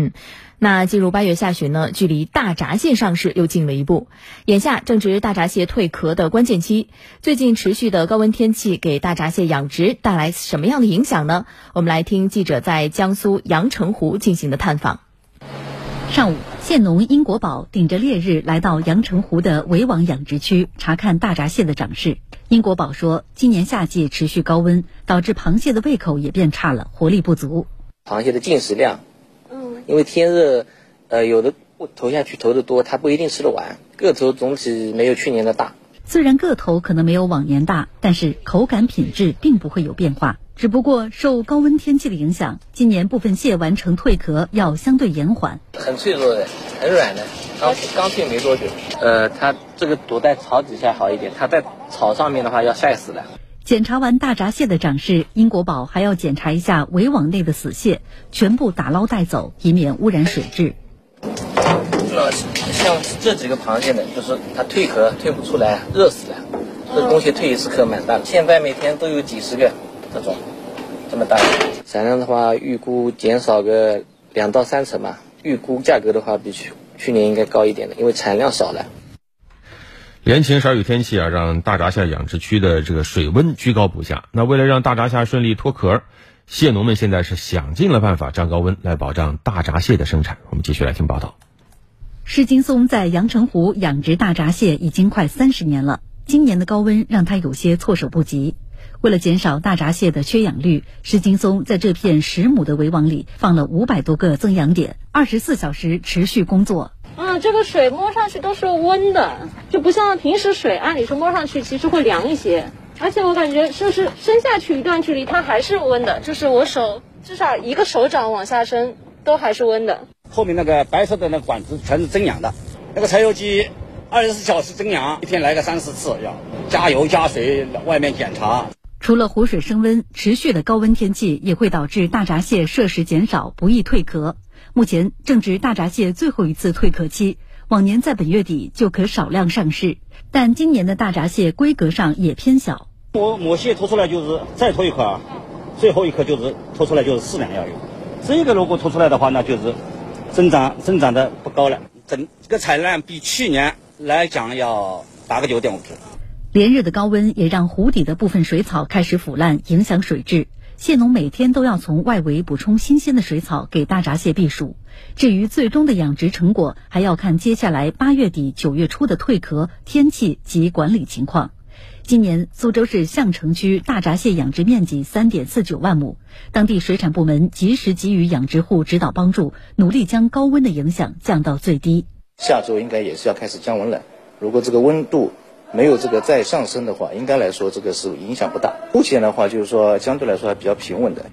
嗯，那进入八月下旬呢，距离大闸蟹上市又近了一步。眼下正值大闸蟹蜕壳的关键期，最近持续的高温天气给大闸蟹养殖带来什么样的影响呢？我们来听记者在江苏阳澄湖进行的探访。上午，蟹农殷国宝顶着烈日来到阳澄湖的围网养殖区查看大闸蟹的长势。殷国宝说，今年夏季持续高温，导致螃蟹的胃口也变差了，活力不足。螃蟹的进食量。因为天热，呃，有的投下去投的多，它不一定吃得完。个头总体没有去年的大。虽然个头可能没有往年大，但是口感品质并不会有变化。只不过受高温天气的影响，今年部分蟹完成蜕壳要相对延缓。很脆弱的，很软的，刚刚蜕没多久。呃，它这个躲在草底下好一点，它在草上面的话要晒死了。检查完大闸蟹的长势，英国宝还要检查一下围网内的死蟹，全部打捞带走，以免污染水质。像这几个螃蟹呢，就是它蜕壳蜕不出来，热死了。这东西蜕一次壳蛮大的，现在每天都有几十个这种这么大。产量的话，预估减少个两到三成吧。预估价格的话，比去去年应该高一点的，因为产量少了。连晴少雨天气啊，让大闸蟹养殖区的这个水温居高不下。那为了让大闸蟹顺利脱壳，蟹农们现在是想尽了办法涨高温来保障大闸蟹的生产。我们继续来听报道。施金松在阳澄湖养殖大闸蟹已经快三十年了，今年的高温让他有些措手不及。为了减少大闸蟹的缺氧率，施金松在这片十亩的围网里放了五百多个增氧点，二十四小时持续工作。啊，这个水摸上去都是温的，就不像平时水，按理说摸上去其实会凉一些。而且我感觉就是伸下去一段距离，它还是温的，就是我手至少一个手掌往下伸都还是温的。后面那个白色的那管子全是增氧的，那个柴油机二十四小时增氧，一天来个三四次，要加油加水，外面检查。除了湖水升温，持续的高温天气也会导致大闸蟹摄食减少，不易蜕壳。目前正值大闸蟹最后一次蜕壳期，往年在本月底就可少量上市，但今年的大闸蟹规格上也偏小。我母蟹脱出来就是再脱一颗，最后一颗就是脱出来就是四两要有。这个如果脱出来的话，那就是增长增长的不高了。整个产量比去年来讲要打个九点五平。连日的高温也让湖底的部分水草开始腐烂，影响水质。蟹农每天都要从外围补充新鲜的水草给大闸蟹避暑。至于最终的养殖成果，还要看接下来八月底九月初的蜕壳、天气及管理情况。今年苏州市相城区大闸蟹养殖面积三点四九万亩，当地水产部门及时给予养殖户指导帮助，努力将高温的影响降到最低。下周应该也是要开始降温了。如果这个温度，没有这个再上升的话，应该来说这个是影响不大。目前的话，就是说相对来说还比较平稳的。